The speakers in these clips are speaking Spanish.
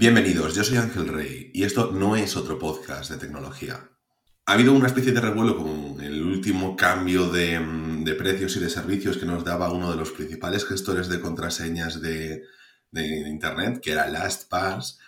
Bienvenidos, yo soy Ángel Rey y esto no es otro podcast de tecnología. Ha habido una especie de revuelo con el último cambio de, mm, precios y de servicios que nos daba uno de los principales gestores de contraseñas de, de Internet, que era LastPass,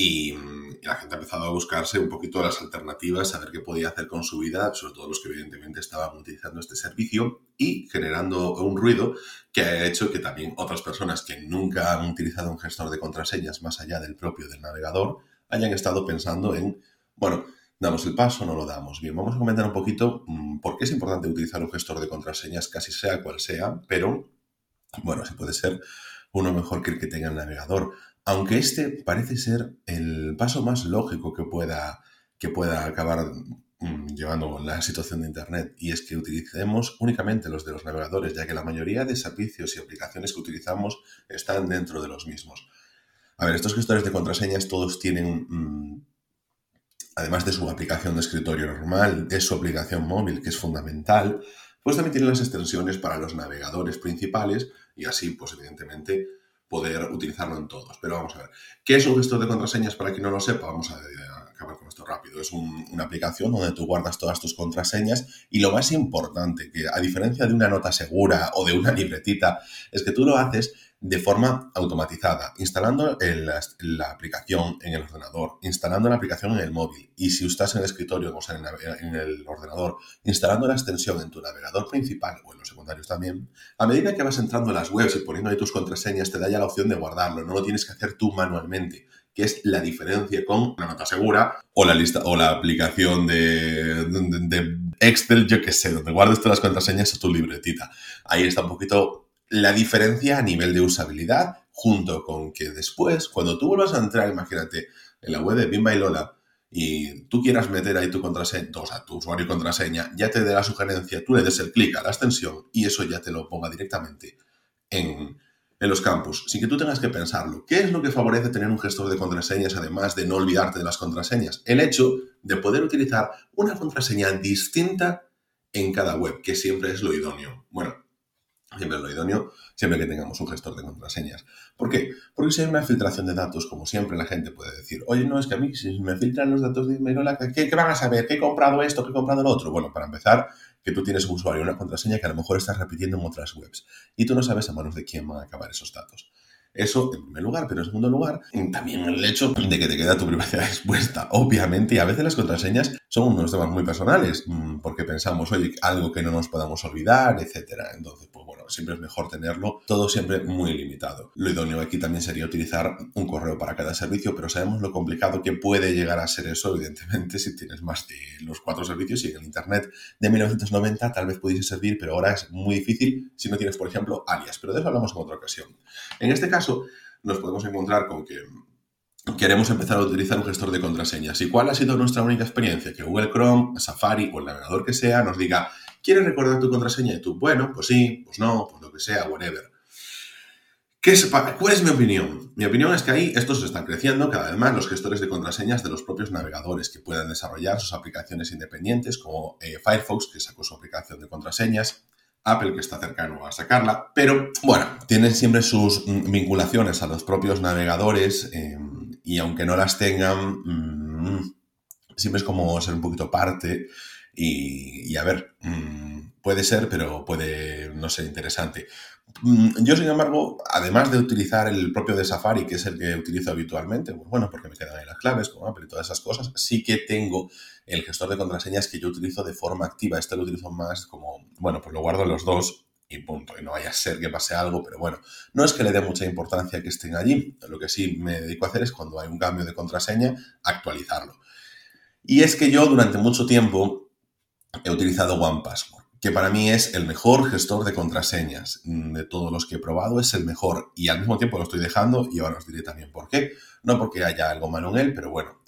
y, la gente ha empezado a buscarse un poquito las alternativas, a ver qué podía hacer con su vida, sobre todo los que evidentemente estaban utilizando este servicio y generando un ruido que ha hecho que también otras personas que nunca han utilizado un gestor de contraseñas más allá del propio del navegador hayan estado pensando en, bueno, ¿Damos el paso no lo damos? Bien, vamos a comentar un poquito mm, por qué es importante utilizar un gestor de contraseñas, casi sea cual sea, pero bueno, si puede ser uno mejor que el que tenga el navegador aunque este parece ser el paso más lógico que pueda, que pueda acabar mm, llevando la situación de Internet, y es que utilicemos únicamente los de los navegadores, ya que la mayoría de servicios y aplicaciones que utilizamos están dentro de los mismos. A ver, estos gestores de contraseñas todos tienen, mm, además de su aplicación de escritorio normal, de su aplicación móvil, que es fundamental, pues también tienen las extensiones para los navegadores principales y así, pues evidentemente, poder utilizarlo en todos. Pero vamos a ver, ¿qué es un gestor de contraseñas? Para quien no lo sepa, vamos a, acabar con esto rápido. Es una aplicación donde tú guardas todas tus contraseñas y lo más importante, que a diferencia de una nota segura o de una libretita, es que tú lo haces de forma automatizada, instalando la aplicación en el ordenador, instalando la aplicación en el móvil y si estás en el escritorio o sea, en, el ordenador, instalando la extensión en tu navegador principal o en los secundarios también, a medida que vas entrando en las webs y poniendo ahí tus contraseñas, te da ya la opción de guardarlo, no lo tienes que hacer tú manualmente que es la diferencia con la nota segura o la lista o la aplicación de, Excel, yo qué sé, donde guardes todas las contraseñas a tu libretita. Ahí está un poquito la diferencia a nivel de usabilidad, junto con que después, cuando tú vuelvas a entrar, imagínate, en la web de Bimba y Lola, y tú quieras meter ahí tu contraseña, o sea, tu usuario y contraseña, ya te dé la sugerencia, tú le des el clic a la extensión y eso ya te lo ponga directamente en, en los campus, sin que tú tengas que pensarlo. ¿Qué es lo que favorece tener un gestor de contraseñas, además de no olvidarte de las contraseñas? El hecho de poder utilizar una contraseña distinta en cada web, que siempre es lo idóneo. Bueno, siempre es lo idóneo, siempre que tengamos un gestor de contraseñas. ¿Por qué? Porque si hay una filtración de datos, como siempre la gente puede decir, oye, no, es que a mí si me filtran los datos de Mairola, ¿qué, ¿qué, van a saber? ¿Qué he comprado esto? ¿Qué he comprado lo otro? Bueno, para empezar, que tú tienes un usuario, una contraseña que a lo mejor estás repitiendo en otras webs y tú no sabes a manos de quién van a acabar esos datos. Eso en primer lugar, pero en segundo lugar, también el hecho de que te queda tu privacidad expuesta, obviamente, y a veces las contraseñas son unos temas muy personales, mm, porque pensamos, oye, algo que no nos podamos olvidar, etcétera. Entonces, pues bueno, siempre es mejor tenerlo todo siempre muy limitado. Lo idóneo aquí también sería utilizar un correo para cada servicio, pero sabemos lo complicado que puede llegar a ser eso, evidentemente, si tienes más de los cuatro servicios y en el Internet de 1990 tal vez pudiese servir, pero ahora es muy difícil si no tienes, por ejemplo, alias. Pero de eso hablamos en otra ocasión. En este caso, nos podemos encontrar con que queremos empezar a utilizar un gestor de contraseñas. ¿Y cuál ha sido nuestra única experiencia? Que Google Chrome, Safari o el navegador que sea nos diga, ¿quieres recordar tu contraseña? Y tú, bueno, pues sí, pues no, pues lo que sea, whatever. ¿Qué es, ¿Cuál es mi opinión? Mi opinión es que ahí estos están creciendo cada vez más los gestores de contraseñas de los propios navegadores que puedan desarrollar sus aplicaciones independientes como eh, Firefox, que sacó su aplicación de contraseñas, Apple que está cercano a sacarla, pero bueno, tienen siempre sus mm, vinculaciones a los propios navegadores em, y aunque no las tengan, mm, siempre es como ser un poquito parte y, a ver, mm, puede ser, pero puede no ser interesante. Mm, yo, sin embargo, además de utilizar el propio de Safari, que es el que utilizo habitualmente, pues bueno, porque me quedan ahí las claves, como Apple y todas esas cosas, sí que tengo el gestor de contraseñas que yo utilizo de forma activa. Este lo utilizo más como, bueno, pues lo guardo los dos y punto. Y no vaya a ser que pase algo, pero bueno, no es que le dé mucha importancia que estén allí. Lo que sí me dedico a hacer es cuando hay un cambio de contraseña, actualizarlo. Y es que yo durante mucho tiempo he utilizado OnePassword que para mí es el mejor gestor de contraseñas. Mm, de todos los que he probado es el mejor y al mismo tiempo lo estoy dejando y ahora os diré también por qué. No porque haya algo malo en él, pero bueno.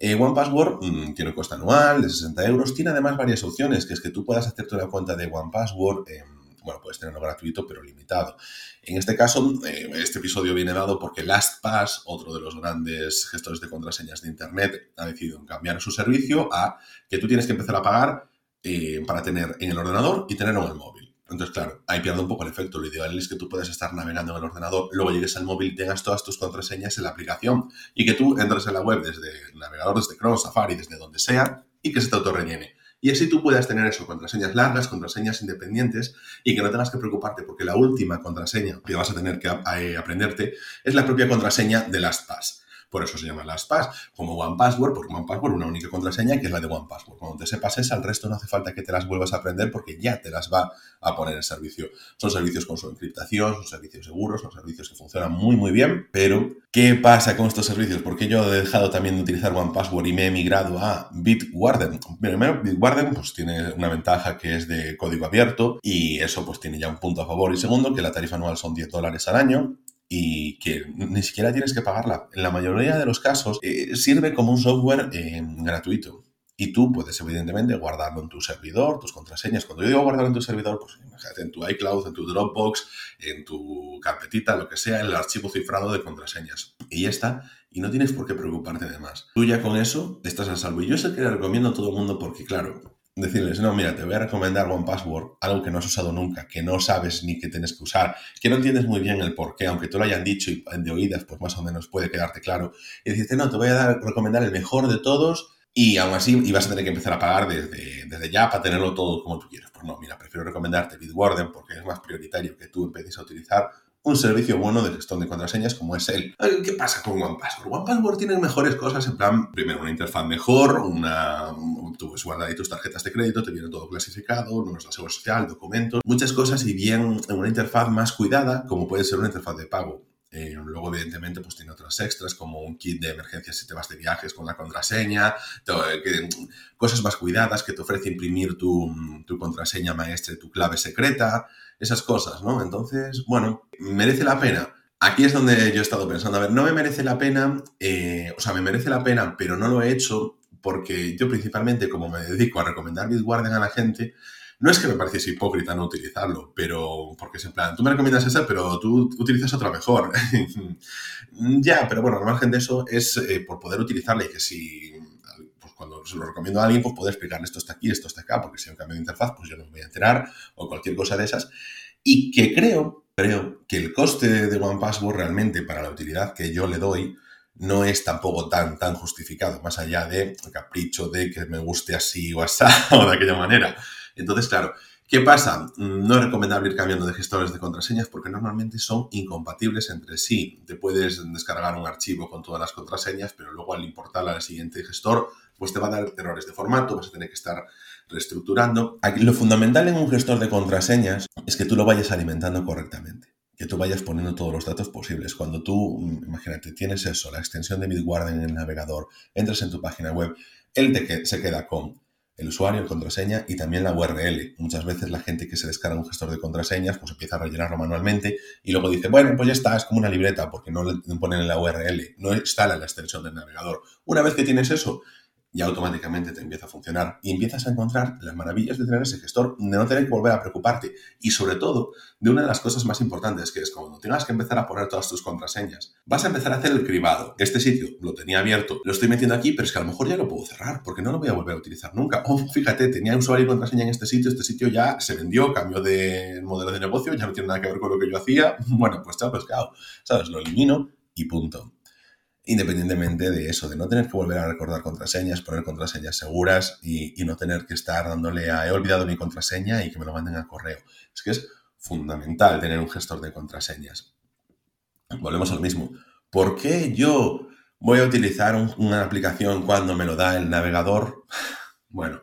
Eh, OnePassword mm, tiene un coste anual de 60 euros. Tiene además varias opciones, que es que tú puedas hacerte una cuenta de OnePassword. bueno, puedes tenerlo gratuito, pero limitado. En este caso, eh, este episodio viene dado porque LastPass, otro de los grandes gestores de contraseñas de Internet, ha decidido cambiar su servicio a que tú tienes que empezar a pagar eh, para tener en el ordenador y tenerlo en el móvil. Entonces, claro, ahí pierde un poco el efecto. Lo ideal es que tú puedas estar navegando en el ordenador, luego llegues al móvil y tengas todas tus contraseñas en la aplicación y que tú entres en la web desde el navegador, desde Chrome, Safari, desde donde sea y que se te autorrellene. Y así tú puedas tener eso, contraseñas largas, contraseñas independientes y que no tengas que preocuparte porque la última contraseña que vas a tener que eh, aprenderte es la propia contraseña de LastPass. Por eso se llama LastPass, como OnePassword, porque OnePassword una única contraseña que es la de OnePassword. Cuando te sepas esa, al resto no hace falta que te las vuelvas a aprender porque ya te las va a poner en servicio. Son servicios con su encriptación, son servicios seguros, son servicios que funcionan muy, muy bien, pero ¿qué pasa con estos servicios? Porque yo he dejado también de utilizar OnePassword y me he migrado a Bitwarden. Primero, Bitwarden pues tiene una ventaja que es de código abierto y eso pues tiene ya un punto a favor. Y segundo, que la tarifa anual son 10 dólares al año y que ni siquiera tienes que pagarla. En la mayoría de los casos eh, sirve como un software eh, gratuito. Y tú puedes, evidentemente, guardarlo en tu servidor, tus contraseñas. Cuando yo digo guardarlo en tu servidor, pues imagínate en tu iCloud, en tu Dropbox, en tu carpetita, lo que sea, el archivo cifrado de contraseñas. Y ya está. Y no tienes por qué preocuparte de más. Tú ya con eso estás a salvo. Y yo es el que le recomiendo a todo el mundo porque, claro, decirles, no, mira, te voy a recomendar One Password, algo que no has usado nunca, que no sabes ni que tienes que usar, que no entiendes muy bien el por qué, aunque te lo hayan dicho y de oídas, pues más o menos puede quedarte claro. Y decirte, no, te voy a dar, recomendar el mejor de todos y aún así y vas a tener que empezar a pagar desde, desde ya para tenerlo todo como tú quieres. Pues no, mira, prefiero recomendarte Bitwarden porque es más prioritario que tú empieces a utilizar un servicio bueno de gestión de contraseñas como es él. ¿Qué pasa con OnePassword? OnePassword tiene mejores cosas, en plan, primero, una interfaz mejor, una, tú puedes guardar ahí tus tarjetas de crédito, te viene todo clasificado, números de seguridad social, documentos, muchas cosas y bien una interfaz más cuidada, como puede ser una interfaz de pago. Eh, luego, evidentemente, pues tiene otras extras como un kit de emergencia si te vas de viajes con la contraseña, cosas más cuidadas que te ofrece imprimir tu, tu contraseña maestra tu clave secreta, esas cosas, ¿no? Entonces, bueno, merece la pena. Aquí es donde yo he estado pensando, a ver, no me merece la pena, eh, o sea, me merece la pena, pero no lo he hecho porque yo principalmente, como me dedico a recomendar Bitwarden a la gente, no es que me pareciese hipócrita no utilizarlo, pero porque es en plan, tú me recomiendas esa, pero tú utilizas otra mejor. ya, pero bueno, al margen de eso es eh, por poder utilizarla y que si pues cuando se lo recomiendo a alguien, pues puede explicarle esto está aquí, esto está acá, porque si hay un cambio de interfaz, pues yo no me voy a enterar o cualquier cosa de esas. Y que creo, creo que el coste de OnePassword realmente para la utilidad que yo le doy no es tampoco tan, tan justificado, más allá de capricho de que me guste así o así o de aquella manera. Entonces, claro, ¿qué pasa? No es recomendable ir cambiando de gestores de contraseñas porque normalmente son incompatibles entre sí. Te puedes descargar un archivo con todas las contraseñas, pero luego al importarla al siguiente gestor, pues te va a dar errores de formato, vas a tener que estar reestructurando. Aquí, lo fundamental en un gestor de contraseñas es que tú lo vayas alimentando correctamente que tú vayas poniendo todos los datos posibles. Cuando tú, imagínate, tienes eso, la extensión de Bitwarden en el navegador, entras en tu página web, él te se queda con el usuario, contraseña y también la URL. Muchas veces la gente que se descarga un gestor de contraseñas pues empieza a rellenarlo manualmente y luego dice, bueno, pues ya está, es como una libreta porque no le ponen la URL, no instala la extensión del navegador. Una vez que tienes eso, ya automáticamente te empieza a funcionar y empiezas a encontrar las maravillas de tener ese gestor, de no tener que volver a preocuparte y sobre todo de una de las cosas más importantes que es cuando tengas que empezar a poner todas tus contraseñas, vas a empezar a hacer el cribado. Este sitio lo tenía abierto, lo estoy metiendo aquí, pero es que a lo mejor ya lo puedo cerrar porque no lo voy a volver a utilizar nunca. O fíjate, tenía usuario y contraseña en este sitio, este sitio ya se vendió, cambió de modelo de negocio, ya no tiene nada que ver con lo que yo hacía. Bueno, pues chao, pues claro, ¿sabes? Lo elimino y punto independientemente de eso, de no tener que volver a recordar contraseñas, poner contraseñas seguras y, no tener que estar dándole a he olvidado mi contraseña y que me lo manden a correo. Es que es fundamental tener un gestor de contraseñas. Volvemos al mismo. ¿Por qué yo voy a utilizar una aplicación cuando me lo da el navegador? Bueno,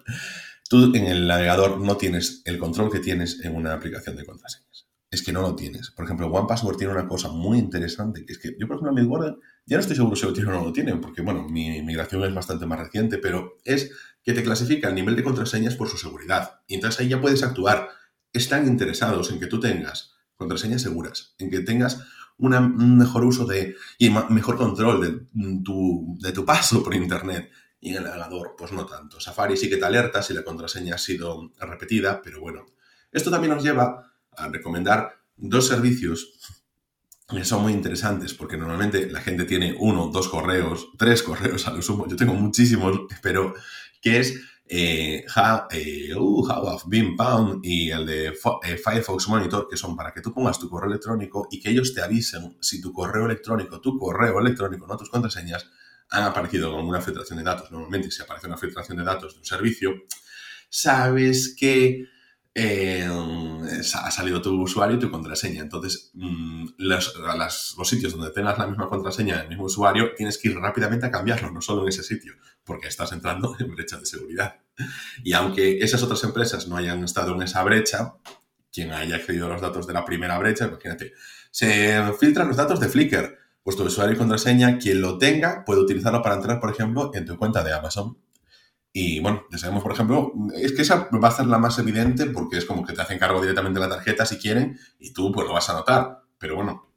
tú en el navegador no tienes el control que tienes en una aplicación de contraseñas. Es que no lo tienes. Por ejemplo, OnePassword tiene una cosa muy interesante, que es que yo, por ejemplo, en Bitwarden ya no estoy seguro si lo tienen o no lo tienen, porque bueno, mi migración es bastante más reciente, pero es que te clasifica el nivel de contraseñas por su seguridad. Y entonces ahí ya puedes actuar. Están interesados en que tú tengas contraseñas seguras, en que tengas un mejor uso de y mejor control de tu, de tu paso por Internet. Y en el navegador, pues no tanto. Safari sí que te alerta si la contraseña ha sido repetida, pero bueno. Esto también nos lleva a recomendar dos servicios son muy interesantes porque normalmente la gente tiene uno, dos correos, tres correos a lo sumo. Yo tengo muchísimos, pero que es eh, how, eh, uh, how y el de eh, Firefox Monitor, que son para que tú pongas tu correo electrónico y que ellos te avisen si tu correo electrónico, tu correo electrónico, no tus contraseñas, han aparecido con una filtración de datos. Normalmente, si aparece una filtración de datos de un servicio, sabes que eh, ha salido tu usuario y tu contraseña. Entonces, mm, los, los, sitios donde tengas la misma contraseña del mismo usuario, tienes que ir rápidamente a cambiarlo, no solo en ese sitio, porque estás entrando en brecha de seguridad. Y aunque esas otras empresas no hayan estado en esa brecha, quien haya accedido a los datos de la primera brecha, imagínate, se filtran los datos de Flickr, pues tu usuario y contraseña, quien lo tenga, puede utilizarlo para entrar, por ejemplo, en tu cuenta de Amazon. Y bueno, ya sabemos, por ejemplo, es que esa va a ser la más evidente porque es como que te hacen cargo directamente de la tarjeta si quieren y tú pues lo vas a notar. Pero bueno,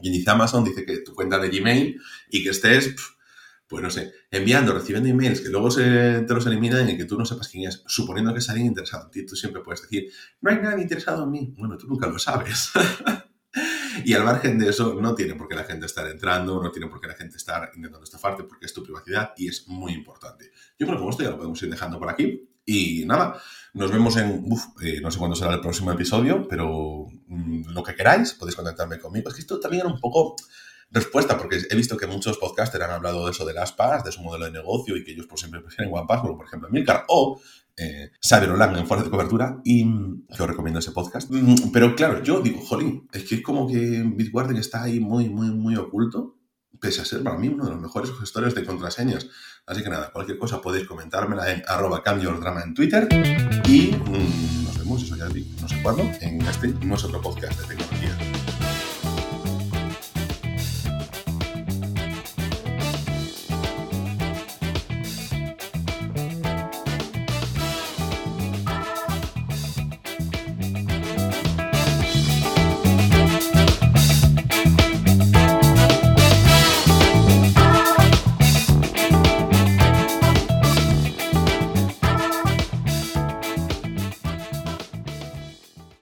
quien dice Amazon dice que tu cuenta de Gmail y que estés, pues no sé, enviando, recibiendo emails que luego se, te los eliminan y que tú no sepas quién es, suponiendo que es alguien interesado en ti. Tú siempre puedes decir, no hay nadie interesado en mí. Bueno, tú nunca lo sabes. Y al margen de eso, no tiene por qué la gente estar entrando, no tiene por qué la gente estar intentando estafarte, porque es tu privacidad y es muy importante. Yo creo que esto ya lo podemos ir dejando por aquí. Y nada, nos vemos en, uf, eh, no sé cuándo será el próximo episodio, pero mm, lo que queráis, podéis contactarme conmigo. Es que esto también era un poco respuesta, porque he visto que muchos podcasters han hablado de eso de las PAS, de su modelo de negocio y que ellos por siempre prefieren OnePass, como por ejemplo Milcar, o eh, Xavier en Fuerza de Cobertura, y que os recomiendo ese podcast. Mm, pero claro, yo digo, jolín, es que es como que Bitwarden está ahí muy, muy, muy oculto, pese a ser para mí uno de los mejores gestores de contraseñas. Así que nada, cualquier cosa podéis comentármela en arroba drama en Twitter y mm, nos vemos, eso ya digo, no sé cuándo, en este nuestro podcast de tecnología.